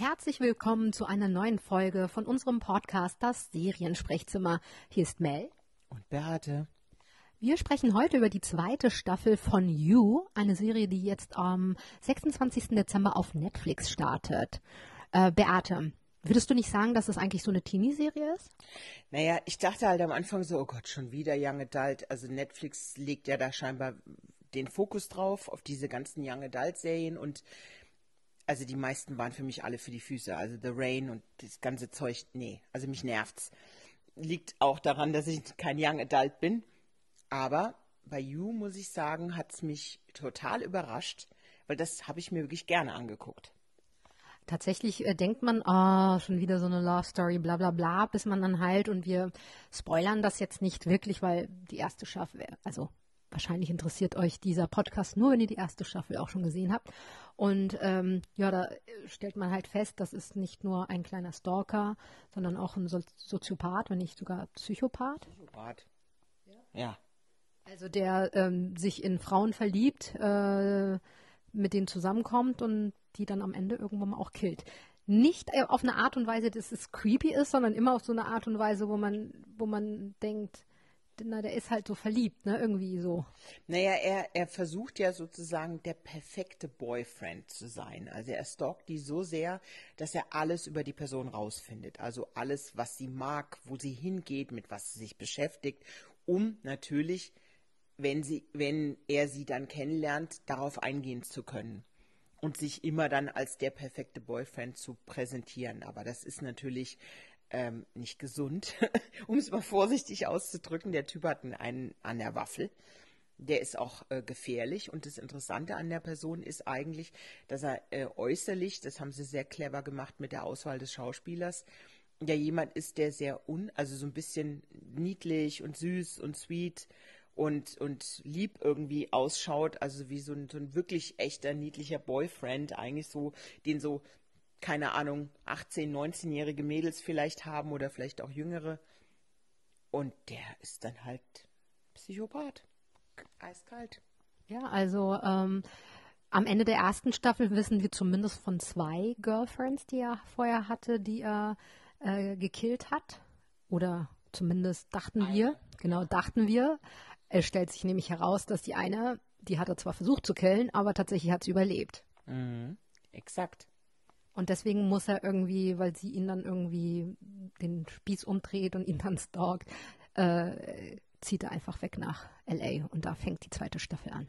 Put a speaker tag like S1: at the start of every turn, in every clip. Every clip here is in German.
S1: Herzlich willkommen zu einer neuen Folge von unserem Podcast Das Seriensprechzimmer. Hier ist Mel.
S2: Und Beate.
S1: Wir sprechen heute über die zweite Staffel von You, eine Serie, die jetzt am 26. Dezember auf Netflix startet. Äh, Beate, würdest du nicht sagen, dass es eigentlich so eine Teenie-Serie ist?
S2: Naja, ich dachte halt am Anfang so, oh Gott, schon wieder Young Adult. Also Netflix legt ja da scheinbar den Fokus drauf, auf diese ganzen Young Adult-Serien und also die meisten waren für mich alle für die Füße. Also The Rain und das ganze Zeug, nee, also mich nervt's. Liegt auch daran, dass ich kein Young Adult bin. Aber bei You, muss ich sagen, hat's mich total überrascht, weil das habe ich mir wirklich gerne angeguckt.
S1: Tatsächlich äh, denkt man, ah, oh, schon wieder so eine Love Story, bla bla bla, bis man dann halt und wir spoilern das jetzt nicht wirklich, weil die erste Staffel, also wahrscheinlich interessiert euch dieser Podcast nur, wenn ihr die erste Staffel auch schon gesehen habt. Und ähm, ja, da stellt man halt fest, das ist nicht nur ein kleiner Stalker, sondern auch ein so Soziopath, wenn nicht sogar Psychopath. Psychopath. Ja. ja. Also der ähm, sich in Frauen verliebt, äh, mit denen zusammenkommt und die dann am Ende irgendwann mal auch killt. Nicht äh, auf eine Art und Weise, dass es creepy ist, sondern immer auf so eine Art und Weise, wo man, wo man denkt, na, der ist halt so verliebt, ne, irgendwie so.
S2: Naja, er, er versucht ja sozusagen der perfekte Boyfriend zu sein. Also er stalkt die so sehr, dass er alles über die Person rausfindet. Also alles, was sie mag, wo sie hingeht, mit was sie sich beschäftigt, um natürlich, wenn sie, wenn er sie dann kennenlernt, darauf eingehen zu können. Und sich immer dann als der perfekte Boyfriend zu präsentieren. Aber das ist natürlich ähm, nicht gesund, um es mal vorsichtig auszudrücken. Der Typ hat einen an der Waffel. Der ist auch äh, gefährlich und das Interessante an der Person ist eigentlich, dass er äh, äußerlich, das haben sie sehr clever gemacht mit der Auswahl des Schauspielers, ja jemand ist, der sehr un, also so ein bisschen niedlich und süß und sweet und, und lieb irgendwie ausschaut, also wie so ein, so ein wirklich echter, niedlicher Boyfriend, eigentlich so, den so keine Ahnung, 18-, 19-jährige Mädels vielleicht haben oder vielleicht auch jüngere. Und der ist dann halt Psychopath. Eiskalt.
S1: Ja, also ähm, am Ende der ersten Staffel wissen wir zumindest von zwei Girlfriends, die er vorher hatte, die er äh, gekillt hat. Oder zumindest dachten wir, genau dachten wir. Es stellt sich nämlich heraus, dass die eine, die hat er zwar versucht zu killen, aber tatsächlich hat sie überlebt.
S2: Mhm, exakt.
S1: Und deswegen muss er irgendwie, weil sie ihn dann irgendwie den Spieß umdreht und ihn dann stalkt, äh, zieht er einfach weg nach LA und da fängt die zweite Staffel an.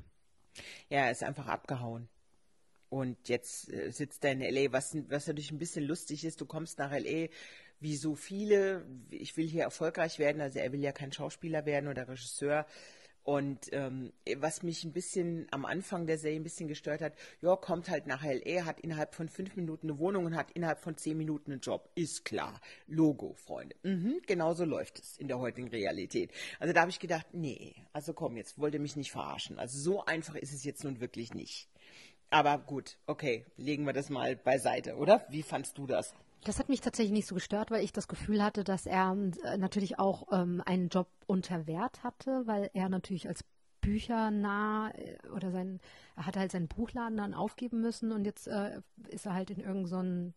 S2: Ja, er ist einfach abgehauen. Und jetzt äh, sitzt er in LA, was, was natürlich ein bisschen lustig ist. Du kommst nach LA, wie so viele. Ich will hier erfolgreich werden. Also er will ja kein Schauspieler werden oder Regisseur. Und ähm, was mich ein bisschen am Anfang der Serie ein bisschen gestört hat, ja, kommt halt nach LA, hat innerhalb von fünf Minuten eine Wohnung und hat innerhalb von zehn Minuten einen Job. Ist klar. Logo, Freunde. Mhm, genau so läuft es in der heutigen Realität. Also da habe ich gedacht, nee, also komm, jetzt wollt ihr mich nicht verarschen. Also so einfach ist es jetzt nun wirklich nicht. Aber gut, okay, legen wir das mal beiseite, oder? Wie fandst du das?
S1: Das hat mich tatsächlich nicht so gestört, weil ich das Gefühl hatte, dass er äh, natürlich auch ähm, einen Job unter Wert hatte, weil er natürlich als büchernah äh, oder sein, er hat halt seinen Buchladen dann aufgeben müssen und jetzt äh, ist er halt in irgendeinem so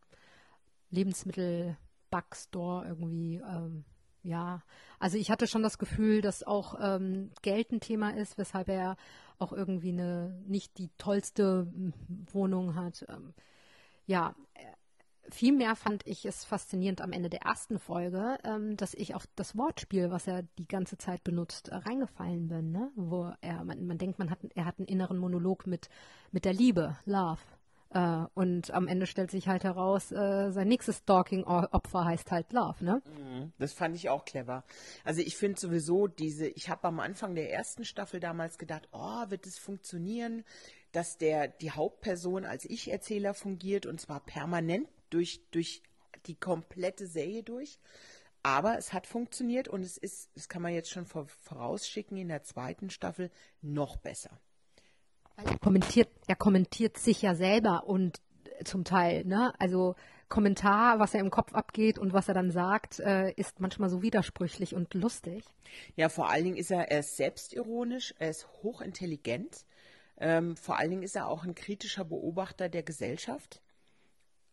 S1: Lebensmittel-Backstore irgendwie, ähm, ja. Also ich hatte schon das Gefühl, dass auch ähm, Geld ein Thema ist, weshalb er auch irgendwie eine nicht die tollste Wohnung hat. Ähm, ja, Vielmehr fand ich es faszinierend am Ende der ersten Folge, ähm, dass ich auf das Wortspiel, was er die ganze Zeit benutzt, äh, reingefallen bin, ne? Wo er, man, man denkt, man hat, er hat einen inneren Monolog mit, mit der Liebe, Love. Äh, und am Ende stellt sich halt heraus, äh, sein nächstes Stalking-Opfer heißt halt Love, ne?
S2: Mhm, das fand ich auch clever. Also ich finde sowieso diese, ich habe am Anfang der ersten Staffel damals gedacht, oh, wird es funktionieren, dass der die Hauptperson als Ich-Erzähler fungiert und zwar permanent durch, durch die komplette Serie durch. Aber es hat funktioniert und es ist, das kann man jetzt schon vorausschicken, in der zweiten Staffel noch besser.
S1: Er kommentiert, er kommentiert sich ja selber und zum Teil, ne? Also Kommentar, was er im Kopf abgeht und was er dann sagt, äh, ist manchmal so widersprüchlich und lustig.
S2: Ja, vor allen Dingen ist er, er ist selbstironisch, er ist hochintelligent. Ähm, vor allen Dingen ist er auch ein kritischer Beobachter der Gesellschaft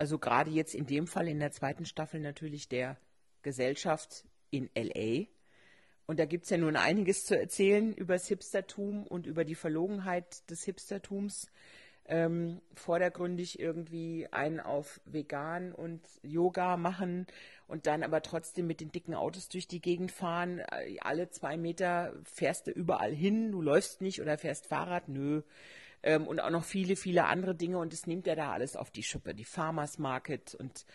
S2: also gerade jetzt in dem Fall in der zweiten Staffel natürlich der Gesellschaft in LA. Und da gibt es ja nun einiges zu erzählen über das Hipstertum und über die Verlogenheit des Hipstertums. Ähm, vordergründig irgendwie einen auf vegan und Yoga machen und dann aber trotzdem mit den dicken Autos durch die Gegend fahren. Äh, alle zwei Meter fährst du überall hin, du läufst nicht oder fährst Fahrrad, nö. Ähm, und auch noch viele, viele andere Dinge und das nimmt er da alles auf die Schippe. Die Farmers Market und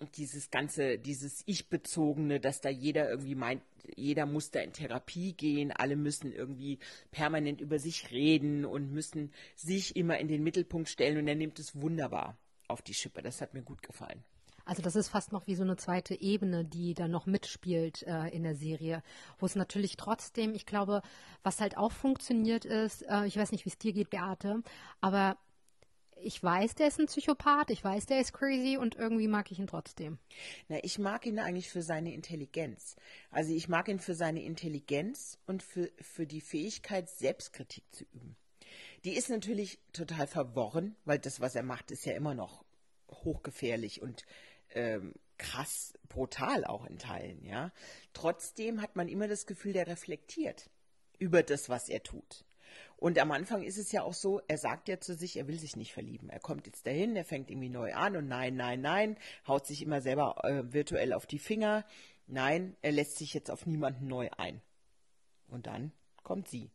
S2: und dieses ganze, dieses Ich-bezogene, dass da jeder irgendwie meint, jeder muss da in Therapie gehen, alle müssen irgendwie permanent über sich reden und müssen sich immer in den Mittelpunkt stellen und er nimmt es wunderbar auf die Schippe. Das hat mir gut gefallen.
S1: Also das ist fast noch wie so eine zweite Ebene, die da noch mitspielt äh, in der Serie, wo es natürlich trotzdem, ich glaube, was halt auch funktioniert ist, äh, ich weiß nicht, wie es dir geht, Beate, aber ich weiß, der ist ein Psychopath, ich weiß, der ist crazy und irgendwie mag ich ihn trotzdem.
S2: Na, ich mag ihn eigentlich für seine Intelligenz. Also ich mag ihn für seine Intelligenz und für, für die Fähigkeit, Selbstkritik zu üben. Die ist natürlich total verworren, weil das, was er macht, ist ja immer noch hochgefährlich und ähm, krass brutal auch in Teilen, ja. Trotzdem hat man immer das Gefühl, der reflektiert über das, was er tut. Und am Anfang ist es ja auch so, er sagt ja zu sich, er will sich nicht verlieben. Er kommt jetzt dahin, er fängt irgendwie neu an und nein, nein, nein, haut sich immer selber äh, virtuell auf die Finger. Nein, er lässt sich jetzt auf niemanden neu ein. Und dann kommt sie.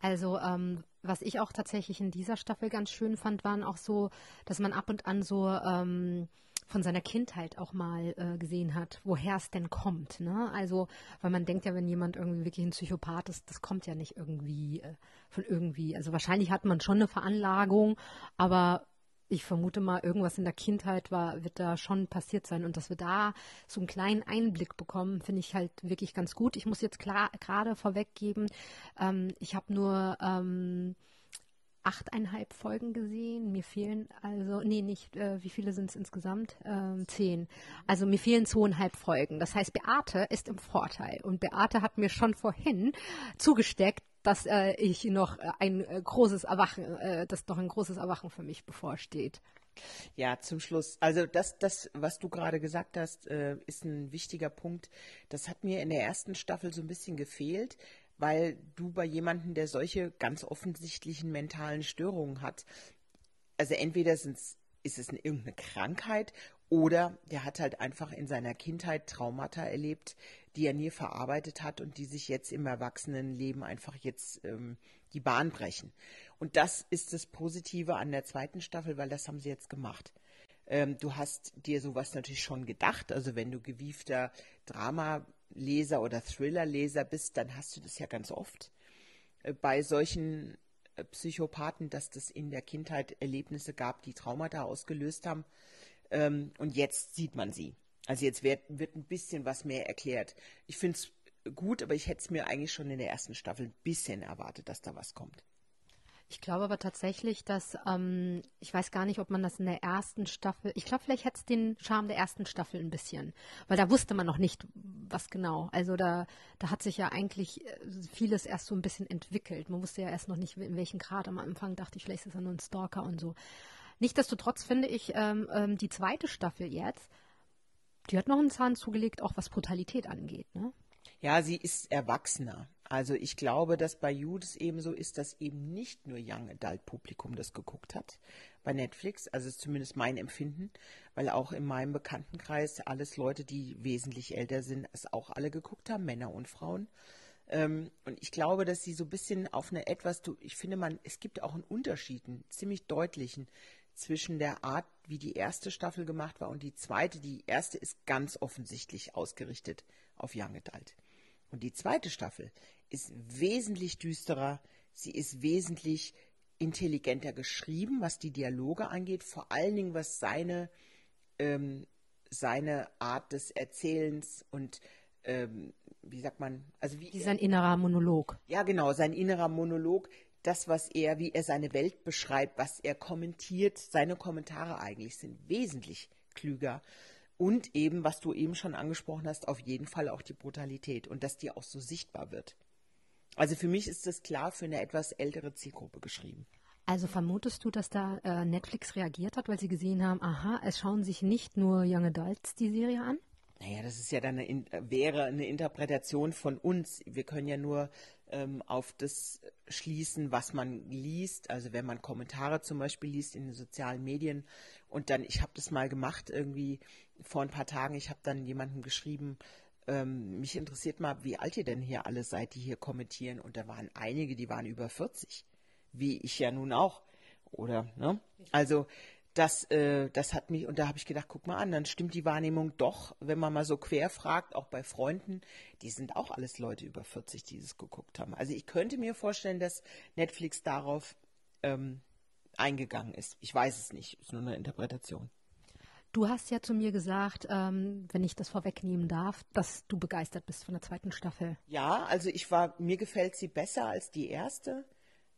S1: Also, ähm, was ich auch tatsächlich in dieser Staffel ganz schön fand, waren auch so, dass man ab und an so ähm, von seiner Kindheit auch mal äh, gesehen hat, woher es denn kommt. Ne? Also, weil man denkt ja, wenn jemand irgendwie wirklich ein Psychopath ist, das kommt ja nicht irgendwie äh, von irgendwie. Also wahrscheinlich hat man schon eine Veranlagung, aber ich vermute mal, irgendwas in der Kindheit war, wird da schon passiert sein. Und dass wir da so einen kleinen Einblick bekommen, finde ich halt wirklich ganz gut. Ich muss jetzt gerade vorweggeben, ähm, ich habe nur ähm, achteinhalb Folgen gesehen. Mir fehlen also, nee, nicht, äh, wie viele sind es insgesamt? Ähm, zehn. Also mir fehlen zweieinhalb Folgen. Das heißt, Beate ist im Vorteil. Und Beate hat mir schon vorhin zugesteckt, dass äh, ich noch ein äh, großes Erwachen, äh, dass noch ein großes Erwachen für mich bevorsteht.
S2: Ja, zum Schluss. Also das, das, was du gerade gesagt hast, äh, ist ein wichtiger Punkt. Das hat mir in der ersten Staffel so ein bisschen gefehlt weil du bei jemandem, der solche ganz offensichtlichen mentalen Störungen hat, also entweder ist es eine, irgendeine Krankheit oder der hat halt einfach in seiner Kindheit Traumata erlebt, die er nie verarbeitet hat und die sich jetzt im Erwachsenenleben einfach jetzt ähm, die Bahn brechen. Und das ist das Positive an der zweiten Staffel, weil das haben sie jetzt gemacht. Ähm, du hast dir sowas natürlich schon gedacht, also wenn du gewiefter Drama Leser oder Thriller-Leser bist, dann hast du das ja ganz oft äh, bei solchen äh, Psychopathen, dass das in der Kindheit Erlebnisse gab, die Traumata ausgelöst haben. Ähm, und jetzt sieht man sie. Also jetzt wird, wird ein bisschen was mehr erklärt. Ich finde es gut, aber ich hätte es mir eigentlich schon in der ersten Staffel ein bisschen erwartet, dass da was kommt.
S1: Ich glaube aber tatsächlich, dass, ähm, ich weiß gar nicht, ob man das in der ersten Staffel, ich glaube, vielleicht hätte es den Charme der ersten Staffel ein bisschen, weil da wusste man noch nicht, was genau. Also da, da hat sich ja eigentlich äh, vieles erst so ein bisschen entwickelt. Man wusste ja erst noch nicht, in welchem Grad. Am Anfang dachte ich, vielleicht ist er nur ein Stalker und so. Nichtsdestotrotz finde ich ähm, ähm, die zweite Staffel jetzt, die hat noch einen Zahn zugelegt, auch was Brutalität angeht. Ne?
S2: Ja, sie ist erwachsener. Also ich glaube, dass bei Judas eben so ist, dass eben nicht nur Young Adult Publikum das geguckt hat bei Netflix. Also ist zumindest mein Empfinden, weil auch in meinem Bekanntenkreis alles Leute, die wesentlich älter sind, es auch alle geguckt haben, Männer und Frauen. Ähm, und ich glaube, dass sie so ein bisschen auf eine etwas, ich finde man, es gibt auch einen Unterschied, einen ziemlich deutlichen zwischen der Art, wie die erste Staffel gemacht war und die zweite. Die erste ist ganz offensichtlich ausgerichtet auf Young Adult. Und die zweite Staffel ist wesentlich düsterer, sie ist wesentlich intelligenter geschrieben, was die Dialoge angeht, vor allen Dingen was seine, ähm, seine Art des Erzählens und ähm, wie sagt man, also wie.
S1: wie sein innerer Monolog.
S2: Ja, genau, sein innerer Monolog, das, was er, wie er seine Welt beschreibt, was er kommentiert, seine Kommentare eigentlich sind wesentlich klüger und eben, was du eben schon angesprochen hast, auf jeden Fall auch die Brutalität und dass die auch so sichtbar wird. Also für mich ist das klar für eine etwas ältere Zielgruppe geschrieben.
S1: Also vermutest du, dass da äh, Netflix reagiert hat, weil sie gesehen haben, aha, es schauen sich nicht nur Young Adults die Serie an?
S2: Naja, das ist ja dann eine, wäre eine Interpretation von uns. Wir können ja nur ähm, auf das schließen, was man liest. Also wenn man Kommentare zum Beispiel liest in den sozialen Medien und dann, ich habe das mal gemacht irgendwie vor ein paar Tagen, ich habe dann jemandem geschrieben, ähm, mich interessiert mal, wie alt ihr denn hier alle seid, die hier kommentieren. Und da waren einige, die waren über 40, wie ich ja nun auch. Oder, ne? Also das, äh, das hat mich, und da habe ich gedacht, guck mal an, dann stimmt die Wahrnehmung doch, wenn man mal so quer fragt, auch bei Freunden, die sind auch alles Leute über 40, die das geguckt haben. Also ich könnte mir vorstellen, dass Netflix darauf ähm, eingegangen ist. Ich weiß es nicht, ist nur eine Interpretation.
S1: Du hast ja zu mir gesagt, ähm, wenn ich das vorwegnehmen darf, dass du begeistert bist von der zweiten Staffel.
S2: Ja, also ich war, mir gefällt sie besser als die erste,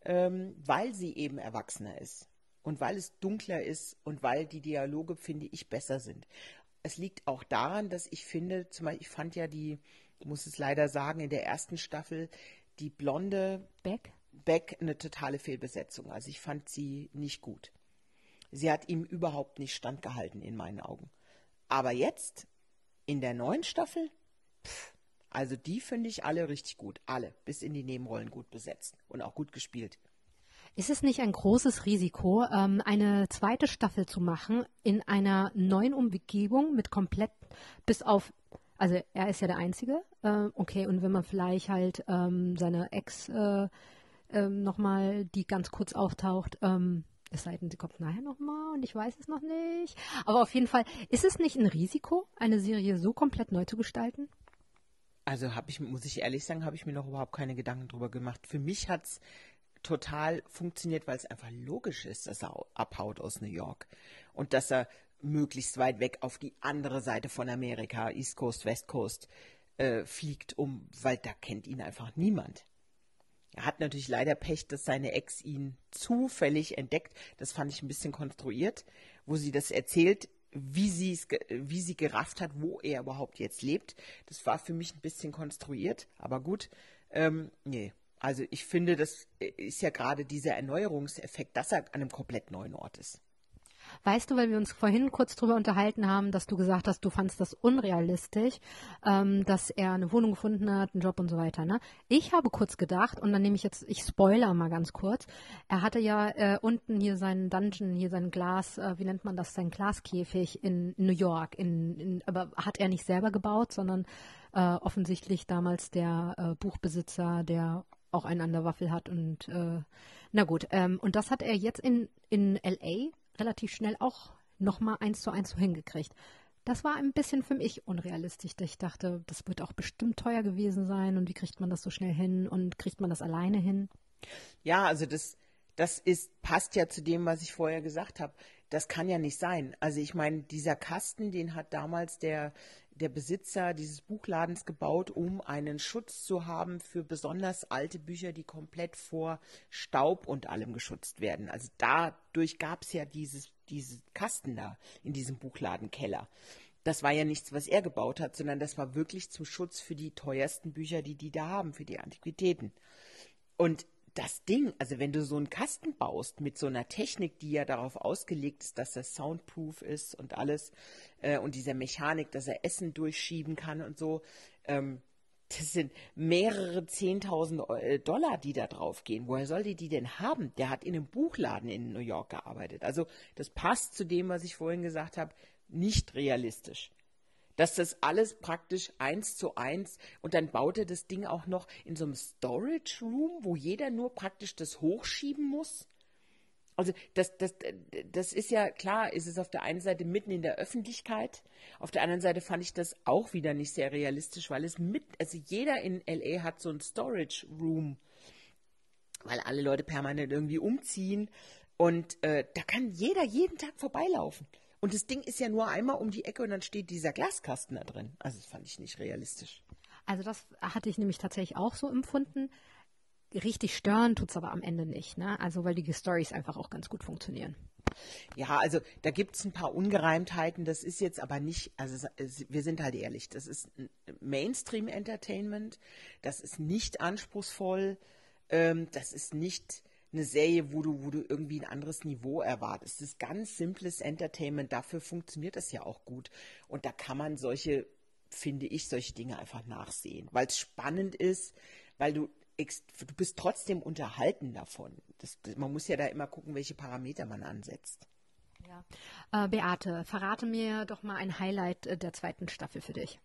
S2: ähm, weil sie eben erwachsener ist und weil es dunkler ist und weil die Dialoge, finde ich, besser sind. Es liegt auch daran, dass ich finde, zum Beispiel, ich fand ja die, muss es leider sagen, in der ersten Staffel die blonde
S1: Beck,
S2: Beck eine totale Fehlbesetzung. Also ich fand sie nicht gut. Sie hat ihm überhaupt nicht standgehalten in meinen Augen. Aber jetzt, in der neuen Staffel, pff, also die finde ich alle richtig gut. Alle, bis in die Nebenrollen gut besetzt und auch gut gespielt.
S1: Ist es nicht ein großes Risiko, ähm, eine zweite Staffel zu machen in einer neuen Umgebung mit komplett bis auf, also er ist ja der Einzige, äh, okay, und wenn man vielleicht halt ähm, seine Ex äh, nochmal, die ganz kurz auftaucht, ähm, es sei denn, sie kommt nachher nochmal und ich weiß es noch nicht. Aber auf jeden Fall, ist es nicht ein Risiko, eine Serie so komplett neu zu gestalten?
S2: Also habe ich, muss ich ehrlich sagen, habe ich mir noch überhaupt keine Gedanken drüber gemacht. Für mich hat es total funktioniert, weil es einfach logisch ist, dass er abhaut aus New York und dass er möglichst weit weg auf die andere Seite von Amerika, East Coast, West Coast, äh, fliegt, um, weil da kennt ihn einfach niemand. Er hat natürlich leider Pech, dass seine Ex ihn zufällig entdeckt. Das fand ich ein bisschen konstruiert, wo sie das erzählt, wie sie wie sie gerafft hat, wo er überhaupt jetzt lebt. Das war für mich ein bisschen konstruiert, aber gut. Ähm, nee, also ich finde, das ist ja gerade dieser Erneuerungseffekt, dass er an einem komplett neuen Ort ist.
S1: Weißt du, weil wir uns vorhin kurz darüber unterhalten haben, dass du gesagt hast, du fandst das unrealistisch, ähm, dass er eine Wohnung gefunden hat, einen Job und so weiter. Ne? Ich habe kurz gedacht, und dann nehme ich jetzt, ich spoiler mal ganz kurz, er hatte ja äh, unten hier seinen Dungeon, hier sein Glas, äh, wie nennt man das, sein Glaskäfig in New York, in, in, aber hat er nicht selber gebaut, sondern äh, offensichtlich damals der äh, Buchbesitzer, der auch einen an der Waffel hat und äh, na gut, ähm, und das hat er jetzt in, in LA relativ schnell auch nochmal eins zu eins so hingekriegt. Das war ein bisschen für mich unrealistisch. Ich dachte, das wird auch bestimmt teuer gewesen sein und wie kriegt man das so schnell hin und kriegt man das alleine hin?
S2: Ja, also das, das ist, passt ja zu dem, was ich vorher gesagt habe. Das kann ja nicht sein. Also ich meine, dieser Kasten, den hat damals der der Besitzer dieses Buchladens gebaut, um einen Schutz zu haben für besonders alte Bücher, die komplett vor Staub und allem geschützt werden. Also dadurch gab es ja dieses, diese Kasten da in diesem Buchladenkeller. Das war ja nichts, was er gebaut hat, sondern das war wirklich zum Schutz für die teuersten Bücher, die die da haben, für die Antiquitäten. Und das Ding, also wenn du so einen Kasten baust mit so einer Technik, die ja darauf ausgelegt ist, dass er soundproof ist und alles äh, und dieser Mechanik, dass er Essen durchschieben kann und so, ähm, das sind mehrere Zehntausend äh, Dollar, die da drauf gehen. Woher soll die die denn haben? Der hat in einem Buchladen in New York gearbeitet. Also das passt zu dem, was ich vorhin gesagt habe, nicht realistisch dass das alles praktisch eins zu eins und dann baut er das Ding auch noch in so einem Storage Room, wo jeder nur praktisch das hochschieben muss. Also das, das, das ist ja klar, ist es auf der einen Seite mitten in der Öffentlichkeit, auf der anderen Seite fand ich das auch wieder nicht sehr realistisch, weil es mit, also jeder in LA hat so ein Storage Room, weil alle Leute permanent irgendwie umziehen und äh, da kann jeder jeden Tag vorbeilaufen. Und das Ding ist ja nur einmal um die Ecke und dann steht dieser Glaskasten da drin. Also das fand ich nicht realistisch.
S1: Also das hatte ich nämlich tatsächlich auch so empfunden. Richtig stören tut es aber am Ende nicht, ne? Also weil die Stories einfach auch ganz gut funktionieren.
S2: Ja, also da gibt es ein paar Ungereimtheiten. Das ist jetzt aber nicht, also wir sind halt ehrlich, das ist Mainstream-Entertainment, das ist nicht anspruchsvoll, ähm, das ist nicht eine Serie, wo du, wo du irgendwie ein anderes Niveau erwartest. Das ist ganz simples Entertainment, dafür funktioniert das ja auch gut. Und da kann man solche, finde ich, solche Dinge einfach nachsehen, weil es spannend ist, weil du du bist trotzdem unterhalten davon. Das, man muss ja da immer gucken, welche Parameter man ansetzt.
S1: Ja. Äh, Beate, verrate mir doch mal ein Highlight äh, der zweiten Staffel für dich.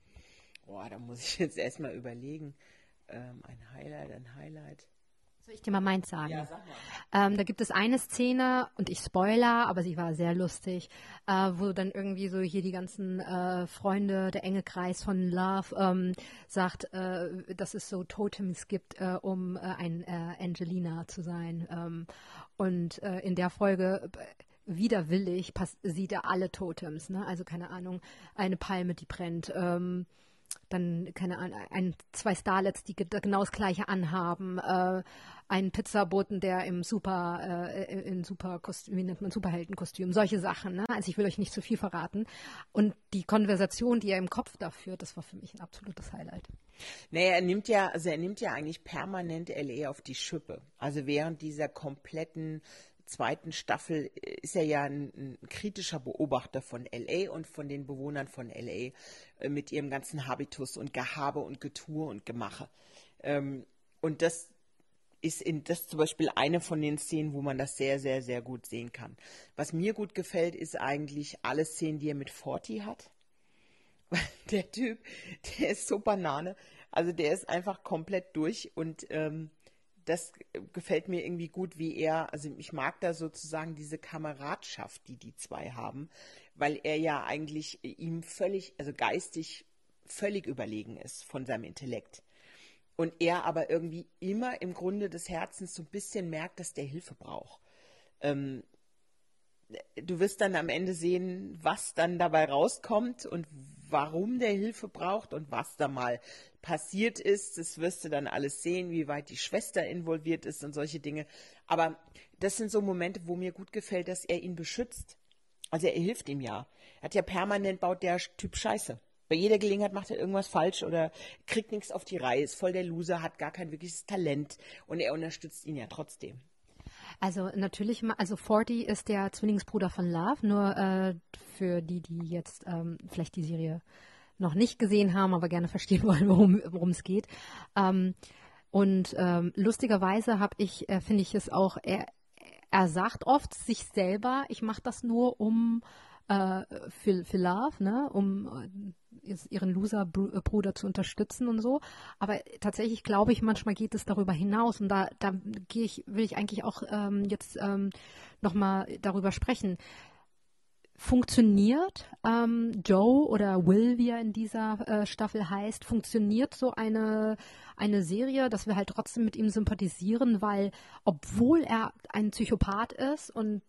S2: Boah, da muss ich jetzt erstmal überlegen. Ähm, ein Highlight, ein Highlight.
S1: Soll ich dir mal meins sagen?
S2: Ja, sag mal.
S1: Ähm, da gibt es eine Szene, und ich spoiler, aber sie war sehr lustig, äh, wo dann irgendwie so hier die ganzen äh, Freunde, der enge Kreis von Love ähm, sagt, äh, dass es so Totems gibt, äh, um äh, ein äh, Angelina zu sein. Ähm, und in der Folge widerwillig sieht er alle Totems, ne? Also keine Ahnung, eine Palme, die brennt, ähm, dann, keine Ahnung, ein, zwei Starlets, die genau das gleiche anhaben, äh, einen Pizzaboten, der im super, äh, in super wie nennt man, Superheldenkostüm, solche Sachen, ne? Also ich will euch nicht zu viel verraten. Und die Konversation, die er im Kopf da führt, das war für mich ein absolutes Highlight.
S2: Naja, er nimmt ja, also er nimmt ja eigentlich permanent LE auf die Schippe. Also während dieser kompletten zweiten Staffel ist er ja ein, ein, kritischer Beobachter von LA und von den Bewohnern von LA äh, mit ihrem ganzen Habitus und Gehabe und Getue und Gemache. Ähm, und das ist in das zum Beispiel eine von den Szenen, wo man das sehr, sehr, sehr gut sehen kann. Was mir gut gefällt, ist eigentlich alle Szenen, die er mit Forti hat. Der Typ, der ist so Banane. Also der ist einfach komplett durch und ähm, das gefällt mir irgendwie gut, wie er, also ich mag da sozusagen diese Kameradschaft, die die zwei haben, weil er ja eigentlich ihm völlig, also geistig völlig überlegen ist von seinem Intellekt. Und er aber irgendwie immer im Grunde des Herzens so ein bisschen merkt, dass der Hilfe braucht. Ähm, du wirst dann am Ende sehen, was dann dabei rauskommt und warum der Hilfe braucht und was da mal passiert ist. Das wirst du dann alles sehen, wie weit die Schwester involviert ist und solche Dinge. Aber das sind so Momente, wo mir gut gefällt, dass er ihn beschützt. Also er hilft ihm ja. Er hat ja permanent baut der Typ Scheiße. Bei jeder Gelegenheit macht er irgendwas falsch oder kriegt nichts auf die Reihe, ist voll der Loser, hat gar kein wirkliches Talent und er unterstützt ihn ja trotzdem.
S1: Also natürlich, also Forty ist der Zwillingsbruder von Love, nur äh, für die, die jetzt ähm, vielleicht die Serie noch nicht gesehen haben, aber gerne verstehen wollen, worum es geht. Ähm, und ähm, lustigerweise habe ich, äh, finde ich es auch, er, er sagt oft sich selber, ich mache das nur um äh, für, für Love, ne, um ihren Loser-Bruder zu unterstützen und so. Aber tatsächlich glaube ich, manchmal geht es darüber hinaus und da, da gehe ich, will ich eigentlich auch ähm, jetzt ähm, nochmal darüber sprechen. Funktioniert ähm, Joe oder Will, wie er in dieser äh, Staffel heißt, funktioniert so eine, eine Serie, dass wir halt trotzdem mit ihm sympathisieren, weil obwohl er ein Psychopath ist und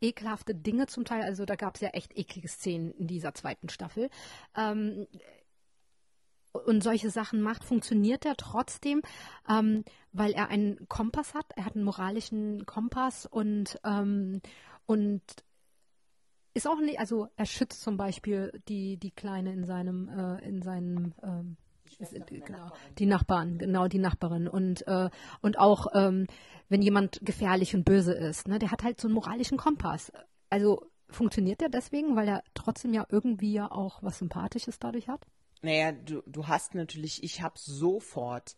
S1: ekelhafte Dinge zum Teil. Also da gab es ja echt eklige Szenen in dieser zweiten Staffel. Ähm, und solche Sachen macht, funktioniert er trotzdem, ähm, weil er einen Kompass hat. Er hat einen moralischen Kompass und, ähm, und ist auch nicht, also er schützt zum Beispiel die, die Kleine in seinem, äh, in seinem ähm, die, genau, die Nachbarn, genau die Nachbarin und äh, und auch ähm, wenn jemand gefährlich und böse ist, ne, der hat halt so einen moralischen Kompass. Also funktioniert der deswegen, weil er trotzdem ja irgendwie ja auch was Sympathisches dadurch hat?
S2: Naja, du, du hast natürlich, ich habe sofort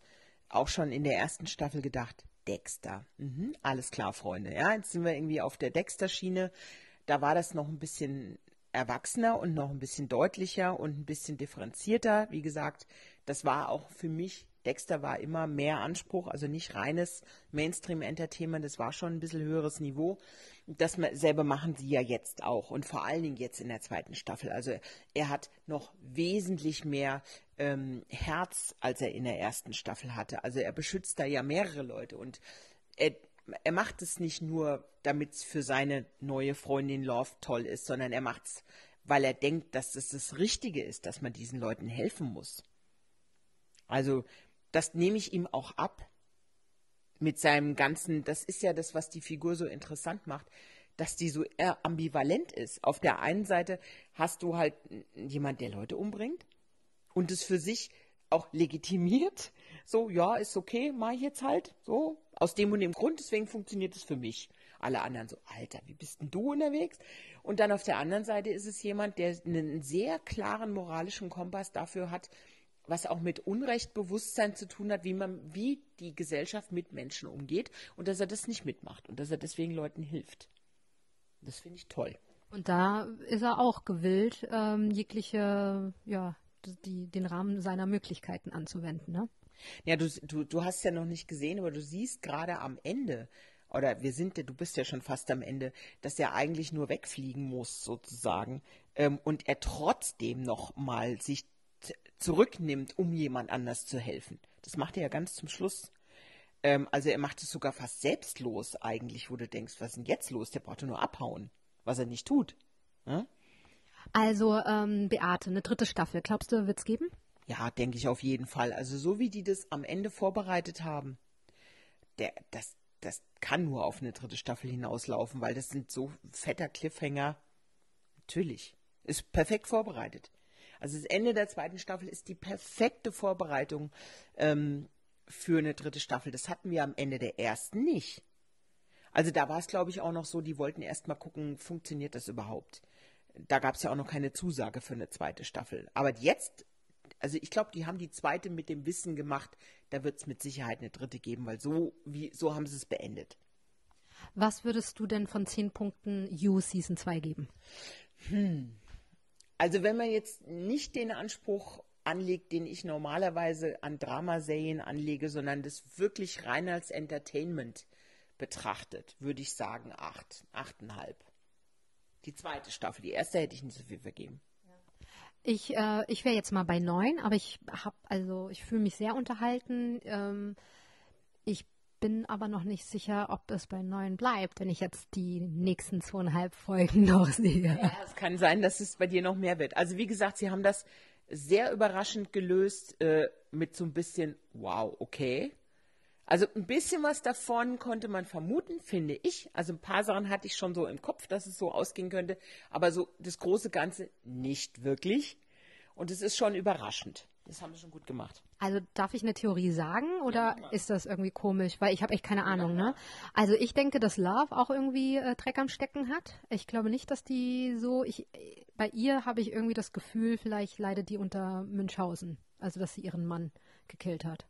S2: auch schon in der ersten Staffel gedacht, Dexter. Mhm, alles klar, Freunde. Ja, jetzt sind wir irgendwie auf der Dexter-Schiene. Da war das noch ein bisschen erwachsener und noch ein bisschen deutlicher und ein bisschen differenzierter. Wie gesagt, das war auch für mich, Dexter war immer mehr Anspruch, also nicht reines Mainstream-Entertainment, das war schon ein bisschen höheres Niveau. Dasselbe machen sie ja jetzt auch und vor allen Dingen jetzt in der zweiten Staffel. Also er hat noch wesentlich mehr ähm, Herz, als er in der ersten Staffel hatte. Also er beschützt da ja mehrere Leute und er, er macht es nicht nur, damit es für seine neue Freundin Love toll ist, sondern er macht es, weil er denkt, dass es das Richtige ist, dass man diesen Leuten helfen muss. Also das nehme ich ihm auch ab mit seinem ganzen, das ist ja das, was die Figur so interessant macht, dass die so eher ambivalent ist. Auf der einen Seite hast du halt jemand, der Leute umbringt und es für sich auch legitimiert. So, ja, ist okay, mach ich jetzt halt. So, Aus dem und dem Grund, deswegen funktioniert es für mich. Alle anderen so, Alter, wie bist denn du unterwegs? Und dann auf der anderen Seite ist es jemand, der einen sehr klaren moralischen Kompass dafür hat, was auch mit Unrechtbewusstsein zu tun hat, wie man, wie die Gesellschaft mit Menschen umgeht und dass er das nicht mitmacht und dass er deswegen Leuten hilft. Das finde ich toll.
S1: Und da ist er auch gewillt, ähm, jegliche, ja, die, den Rahmen seiner Möglichkeiten anzuwenden, ne?
S2: Ja, du, du, du hast ja noch nicht gesehen, aber du siehst gerade am Ende, oder wir sind, du bist ja schon fast am Ende, dass er eigentlich nur wegfliegen muss, sozusagen, ähm, und er trotzdem noch mal sich zurücknimmt, um jemand anders zu helfen. Das macht er ja ganz zum Schluss. Ähm, also er macht es sogar fast selbstlos eigentlich, wo du denkst, was ist denn jetzt los? Der braucht nur abhauen, was er nicht tut. Ja?
S1: Also ähm, Beate, eine dritte Staffel, glaubst du, wird es geben?
S2: Ja, denke ich auf jeden Fall. Also so wie die das am Ende vorbereitet haben, der, das, das kann nur auf eine dritte Staffel hinauslaufen, weil das sind so fetter Cliffhanger. Natürlich. Ist perfekt vorbereitet. Also das Ende der zweiten Staffel ist die perfekte Vorbereitung ähm, für eine dritte Staffel. Das hatten wir am Ende der ersten nicht. Also da war es, glaube ich, auch noch so, die wollten erst mal gucken, funktioniert das überhaupt. Da gab es ja auch noch keine Zusage für eine zweite Staffel. Aber jetzt also ich glaube, die haben die zweite mit dem Wissen gemacht, da wird es mit Sicherheit eine dritte geben, weil so, wie, so haben sie es beendet.
S1: Was würdest du denn von zehn Punkten You Season 2 geben?
S2: Hm. Also wenn man jetzt nicht den Anspruch anlegt, den ich normalerweise an Dramaserien anlege, sondern das wirklich rein als Entertainment betrachtet, würde ich sagen acht, achteinhalb. Die zweite Staffel, die erste hätte ich nicht so viel vergeben.
S1: Ich, äh, ich wäre jetzt mal bei neun, aber ich habe, also ich fühle mich sehr unterhalten. Ähm, ich bin aber noch nicht sicher, ob es bei neun bleibt, wenn ich jetzt die nächsten zweieinhalb Folgen noch sehe.
S2: Ja, es kann sein, dass es bei dir noch mehr wird. Also wie gesagt, sie haben das sehr überraschend gelöst äh, mit so ein bisschen, wow, okay. Also ein bisschen was davon konnte man vermuten, finde ich. Also ein paar Sachen hatte ich schon so im Kopf, dass es so ausgehen könnte, aber so das große Ganze nicht wirklich. Und es ist schon überraschend. Das haben sie schon gut gemacht.
S1: Also darf ich eine Theorie sagen oder ja, ist das irgendwie komisch? Weil ich habe echt keine Ahnung, ne? Also ich denke, dass Love auch irgendwie äh, Dreck am Stecken hat. Ich glaube nicht, dass die so. Ich, bei ihr habe ich irgendwie das Gefühl, vielleicht leidet die unter Münchhausen. Also dass sie ihren Mann gekillt hat.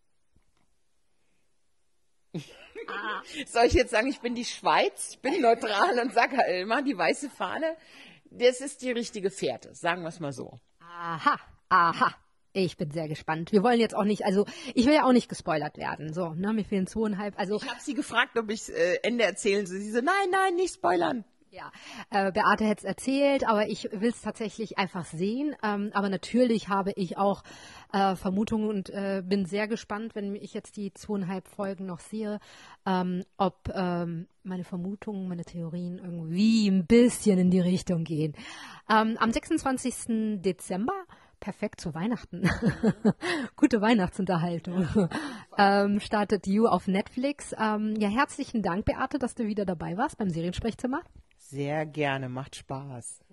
S2: Ah. Soll ich jetzt sagen, ich bin die Schweiz, ich bin neutral und sage halt immer, die weiße Fahne, das ist die richtige Fährte, sagen wir es mal so.
S1: Aha, aha. Ich bin sehr gespannt. Wir wollen jetzt auch nicht, also ich will ja auch nicht gespoilert werden. So, ne, mir fehlen zweieinhalb. Also
S2: ich habe sie gefragt, ob ich äh, Ende erzählen soll. Sie so, nein, nein, nicht spoilern.
S1: Ja, äh, Beate hätte es erzählt, aber ich will es tatsächlich einfach sehen. Ähm, aber natürlich habe ich auch äh, Vermutungen und äh, bin sehr gespannt, wenn ich jetzt die zweieinhalb Folgen noch sehe, ähm, ob ähm, meine Vermutungen, meine Theorien irgendwie ein bisschen in die Richtung gehen. Ähm, am 26. Dezember perfekt zu Weihnachten. Gute Weihnachtsunterhaltung. ähm, startet You auf Netflix. Ähm, ja, herzlichen Dank, Beate, dass du wieder dabei warst beim Seriensprechzimmer.
S2: Sehr gerne, macht Spaß.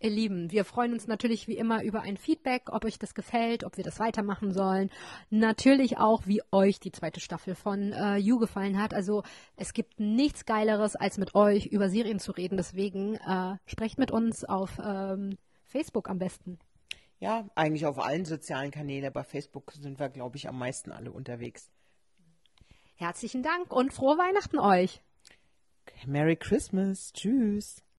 S1: Ihr Lieben, wir freuen uns natürlich wie immer über ein Feedback, ob euch das gefällt, ob wir das weitermachen sollen. Natürlich auch, wie euch die zweite Staffel von äh, You gefallen hat. Also es gibt nichts Geileres, als mit euch über Serien zu reden. Deswegen äh, sprecht mit uns auf ähm, Facebook am besten.
S2: Ja, eigentlich auf allen sozialen Kanälen. Bei Facebook sind wir, glaube ich, am meisten alle unterwegs.
S1: Herzlichen Dank und frohe Weihnachten euch.
S2: Merry Christmas. Tschüss.